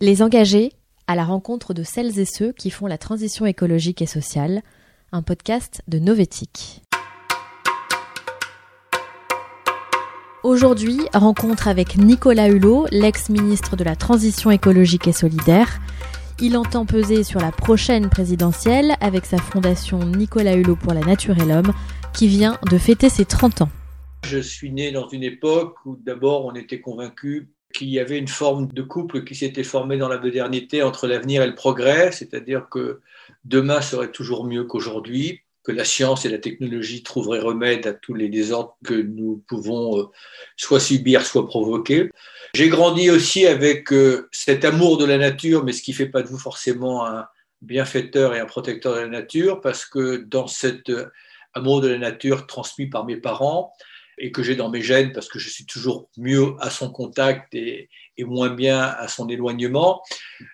Les engagés à la rencontre de celles et ceux qui font la transition écologique et sociale, un podcast de Novetic. Aujourd'hui, rencontre avec Nicolas Hulot, l'ex-ministre de la Transition écologique et solidaire. Il entend peser sur la prochaine présidentielle avec sa fondation Nicolas Hulot pour la nature et l'homme qui vient de fêter ses 30 ans. Je suis né dans une époque où d'abord on était convaincu qu'il y avait une forme de couple qui s'était formé dans la modernité entre l'avenir et le progrès, c'est-à-dire que demain serait toujours mieux qu'aujourd'hui, que la science et la technologie trouveraient remède à tous les désordres que nous pouvons euh, soit subir, soit provoquer. J'ai grandi aussi avec euh, cet amour de la nature, mais ce qui ne fait pas de vous forcément un bienfaiteur et un protecteur de la nature, parce que dans cet euh, amour de la nature transmis par mes parents, et que j'ai dans mes gènes parce que je suis toujours mieux à son contact et, moins bien à son éloignement,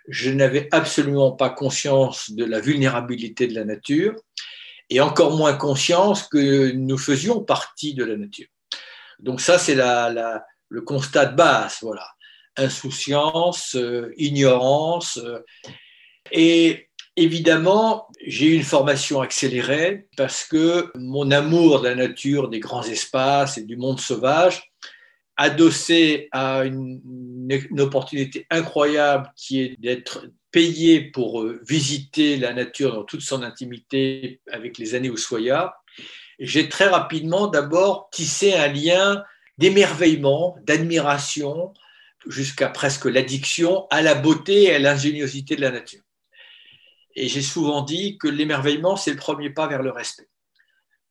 je n'avais absolument pas conscience de la vulnérabilité de la nature et encore moins conscience que nous faisions partie de la nature. Donc ça, c'est le constat de base, voilà. Insouciance, euh, ignorance. Euh, et Évidemment, j'ai eu une formation accélérée parce que mon amour de la nature, des grands espaces et du monde sauvage, adossé à une, opportunité incroyable qui est d'être payé pour euh, visiter la nature dans toute son intimité avec les années Soya, j'ai très rapidement d'abord tissé un lien d'émerveillement, d'admiration, jusqu'à presque l'addiction à la beauté et à l'ingéniosité de la nature. Et j'ai souvent dit que l'émerveillement, c'est le premier pas vers le respect.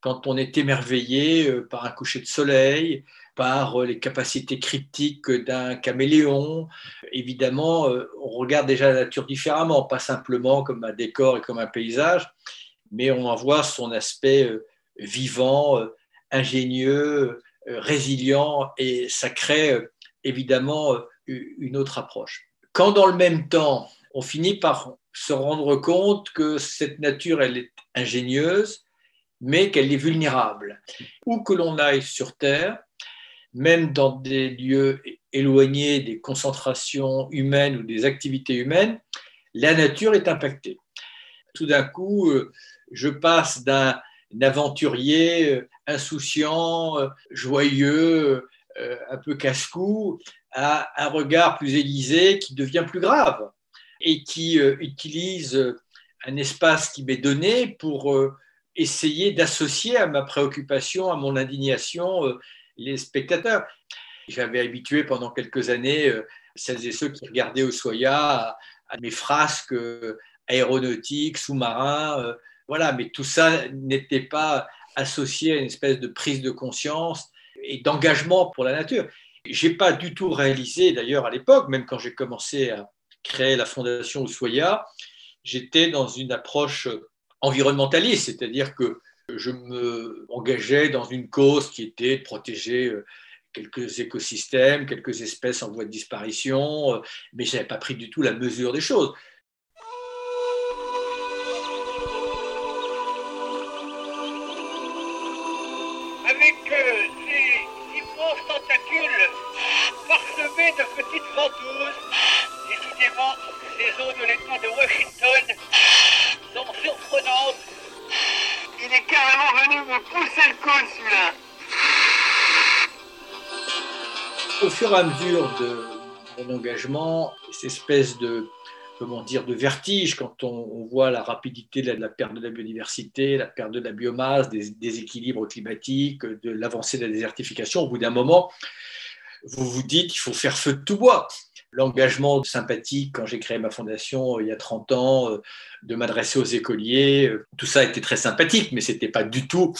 Quand on est émerveillé euh, par un coucher de soleil, par euh, les capacités cryptiques d'un caméléon, évidemment, euh, on regarde déjà la nature différemment, pas simplement comme un décor et comme un paysage, mais on en voit son aspect vivant, ingénieux, résilient, et ça crée évidemment une autre approche. Quand dans le même temps, on finit par se rendre compte que cette nature, elle est ingénieuse, mais qu'elle est vulnérable. Où que l'on aille sur Terre, même dans des lieux éloignés des concentrations humaines ou des activités humaines, la nature est impactée. Tout d'un coup, euh, je passe d'un aventurier euh, insouciant, euh, joyeux, un peu casse-cou, à un regard plus aiguisé qui devient plus grave et qui euh, utilise euh, un espace qui m'est donné pour euh, essayer d'associer à ma préoccupation, à mon indignation, les spectateurs. J'avais habitué pendant quelques années celles et ceux qui regardaient au Soya à, mes frasques aéronautiques, sous-marins, voilà, mais tout ça n'était pas associé à une espèce de prise de conscience et d'engagement pour la nature. J'ai pas du tout réalisé, d'ailleurs, à l'époque, même quand j'ai commencé à, créé la fondation Ushuaïa, j'étais dans une approche environnementaliste, c'est-à-dire que je me engageais dans une cause qui était de protéger euh, quelques écosystèmes, quelques espèces en voie de disparition, euh, mais je n'avais pas pris du tout la mesure des choses. Avec euh, ces tentacules parsemés de petites ventouses, les eaux de l'État de Washington sont surprenantes. Il est carrément venu me pousser le col celui-là. Au fur et à mesure de mon engagement, cette espèce de comment dire, de vertige quand on, voit la rapidité de la, perte de la biodiversité, la perte de la biomasse, des déséquilibres climatiques, de l'avancée de la désertification. Au bout d'un moment, vous vous dites qu'il faut faire feu de tout bois l'engagement sympathique quand j'ai créé ma fondation euh, il y a 30 ans, euh, de m'adresser aux écoliers. Euh, tout ça était très sympathique, mais ce n'était pas du tout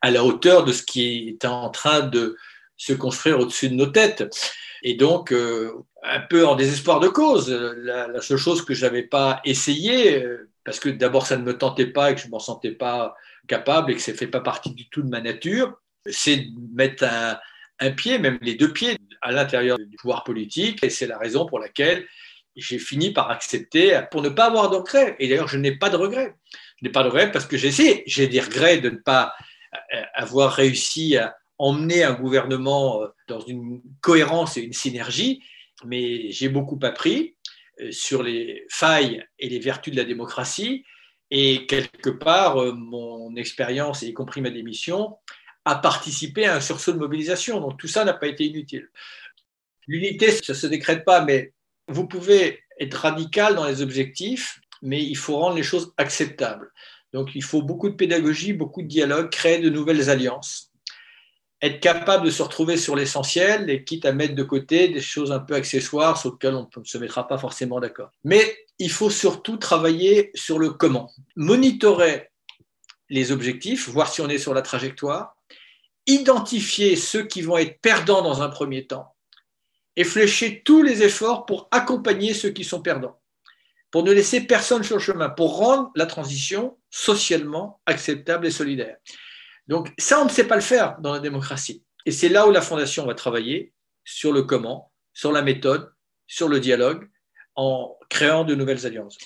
à la hauteur de ce qui était en train de se construire au-dessus de nos têtes. Et donc, un peu en désespoir de cause, la, seule chose que je n'avais pas essayé, parce que d'abord ça ne me tentait pas et que je ne m'en sentais pas capable et que ça ne fait pas partie du tout de ma nature, c'est de mettre un, un pied, même les deux pieds, à l'intérieur du pouvoir politique. Et c'est la raison pour laquelle j'ai fini par accepter pour ne pas avoir de regrets. Et d'ailleurs, je n'ai pas de regrets. Je n'ai pas de regrets parce que j'ai essayé. J'ai des regrets de ne pas euh, avoir réussi à emmener un gouvernement euh, dans une cohérence et une synergie, mais j'ai beaucoup appris. sur les failles et les vertus de la démocratie. Et quelque part, mon expérience, y compris ma démission, a participé à un sursaut de mobilisation. Donc tout ça n'a pas été inutile. L'unité, ça ne se décrète pas, mais vous pouvez être radical dans les objectifs, mais il faut rendre les choses acceptables. Donc il faut beaucoup de pédagogie, beaucoup de dialogue, créer de nouvelles alliances, être capable de se retrouver sur l'essentiel et quitte à mettre de côté des choses un peu accessoires sur lesquelles on ne se mettra pas forcément d'accord. Mais il faut surtout travailler sur le comment. Monitorer les objectifs, voir si on est sur la trajectoire, identifier ceux qui vont être perdants dans un premier temps et flécher tous les efforts pour accompagner ceux qui sont perdants, pour ne laisser personne sur le chemin, pour rendre la transition socialement acceptable et solidaire. Donc ça, on ne sait pas le faire dans la démocratie. Et c'est là où la Fondation va travailler sur le comment, sur la méthode, sur le dialogue, en créant de nouvelles alliances.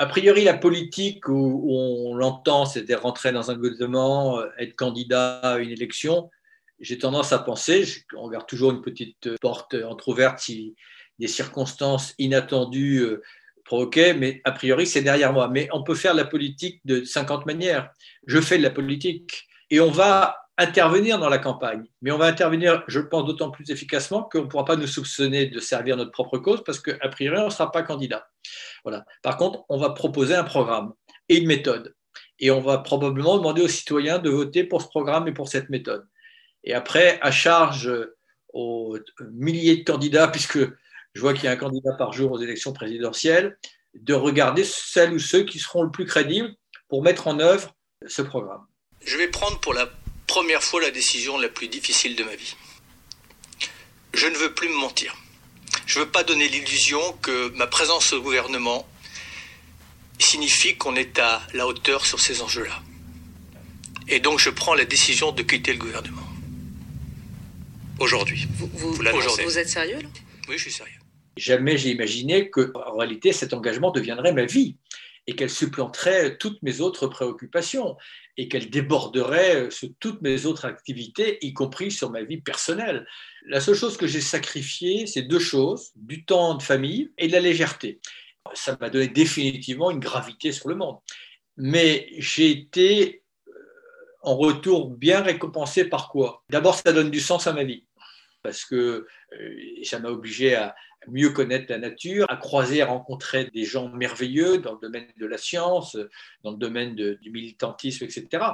A priori, la politique où, on l'entend, c'était rentrer dans un gouvernement, euh, être candidat à une élection. J'ai tendance à penser, on garde toujours une petite porte entrouverte si des circonstances inattendues euh, provoquaient, mais a priori, c'est derrière moi. Mais on peut faire la politique de 50 manières. Je fais de la politique et on va intervenir dans la campagne. Mais on va intervenir, je pense, d'autant plus efficacement qu'on ne pourra pas nous soupçonner de servir notre propre cause parce qu'a priori, on ne sera pas candidat. Voilà. Par contre, on va proposer un programme et une méthode. Et on va probablement demander aux citoyens de voter pour ce programme et pour cette méthode. Et après, à charge aux milliers de candidats, puisque je vois qu'il y a un candidat par jour aux élections présidentielles, de regarder celles ou ceux qui seront le plus crédibles pour mettre en œuvre ce programme. Je vais prendre pour la première fois la décision la plus difficile de ma vie. Je ne veux plus me mentir. Je ne veux pas donner l'illusion que ma présence au gouvernement signifie qu'on est à la hauteur sur ces enjeux-là. Et donc je prends la décision de quitter le gouvernement. Aujourd'hui. Vous, vous, êtes sérieux là? Oui, je suis sérieux. Jamais j'ai imaginé que, en réalité, cet engagement deviendrait ma vie et qu'elle supplanterait toutes mes autres préoccupations et qu'elle déborderait sur toutes mes autres activités, y compris sur ma vie personnelle. La seule chose que j'ai sacrifiée, c'est deux choses, du temps de famille et de la légèreté. Ça m'a donné définitivement une gravité sur le monde. Mais j'ai été euh, en retour bien récompensé par quoi? D'abord, ça donne du sens à ma vie, parce que euh, ça m'a obligé à, mieux connaître la nature, à croiser, à rencontrer des gens merveilleux dans le domaine de la science, dans le domaine du militantisme, etc.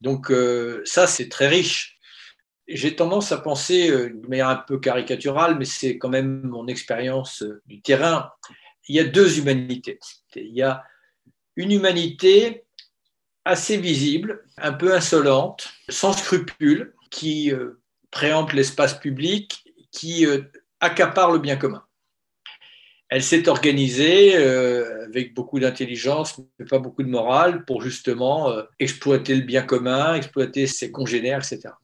Donc euh, ça, c'est très riche. J'ai tendance à penser, euh, de manière un peu caricaturale, mais c'est quand même mon expérience euh, du terrain, il y a deux humanités. Il y a une humanité assez visible, un peu insolente, sans scrupules, qui préempte l'espace public, qui accapare le bien commun elle s'est organisée euh, avec beaucoup d'intelligence, mais pas beaucoup de morale, pour justement euh, exploiter le bien commun, exploiter ses congénères, etc.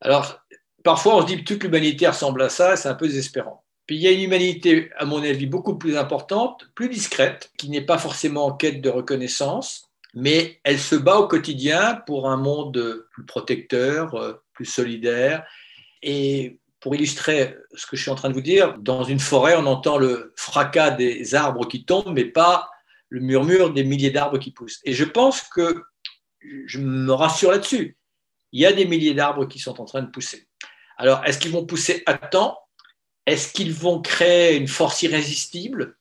Alors, parfois, on se dit que toute l'humanité ressemble à ça, c'est un peu désespérant. Puis il y a une humanité, à mon avis, beaucoup plus importante, plus discrète, qui n'est pas forcément en quête de reconnaissance, mais elle se bat au quotidien pour un monde plus protecteur, euh, plus solidaire, et pour illustrer ce que je suis en train de vous dire, dans une forêt, on entend le fracas des arbres qui tombent, mais pas le murmure des milliers d'arbres qui poussent. Et je pense que je me rassure là-dessus. Il y a des milliers d'arbres qui sont en train de pousser. Alors, est-ce qu'ils vont pousser à temps? Est-ce qu'ils vont créer une force irrésistible?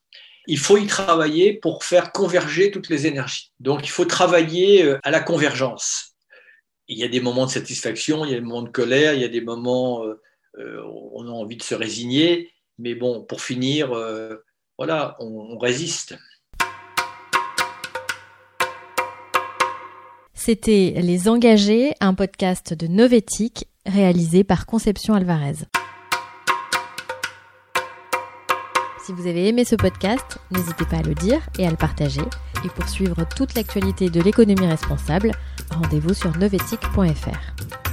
Il faut y travailler pour faire converger toutes les énergies. Donc, il faut travailler euh, à la convergence. Il y a des moments de satisfaction, il y a des moments de colère, il y a des moments euh, on a envie de se résigner, mais bon, pour finir, euh, voilà, on, résiste. C'était Les Engagés, un podcast de Novetic réalisé par Conception Alvarez. Si vous avez aimé ce podcast, n'hésitez pas à le dire et à le partager. Et pour suivre toute l'actualité de l'économie responsable, rendez-vous sur novetic.fr.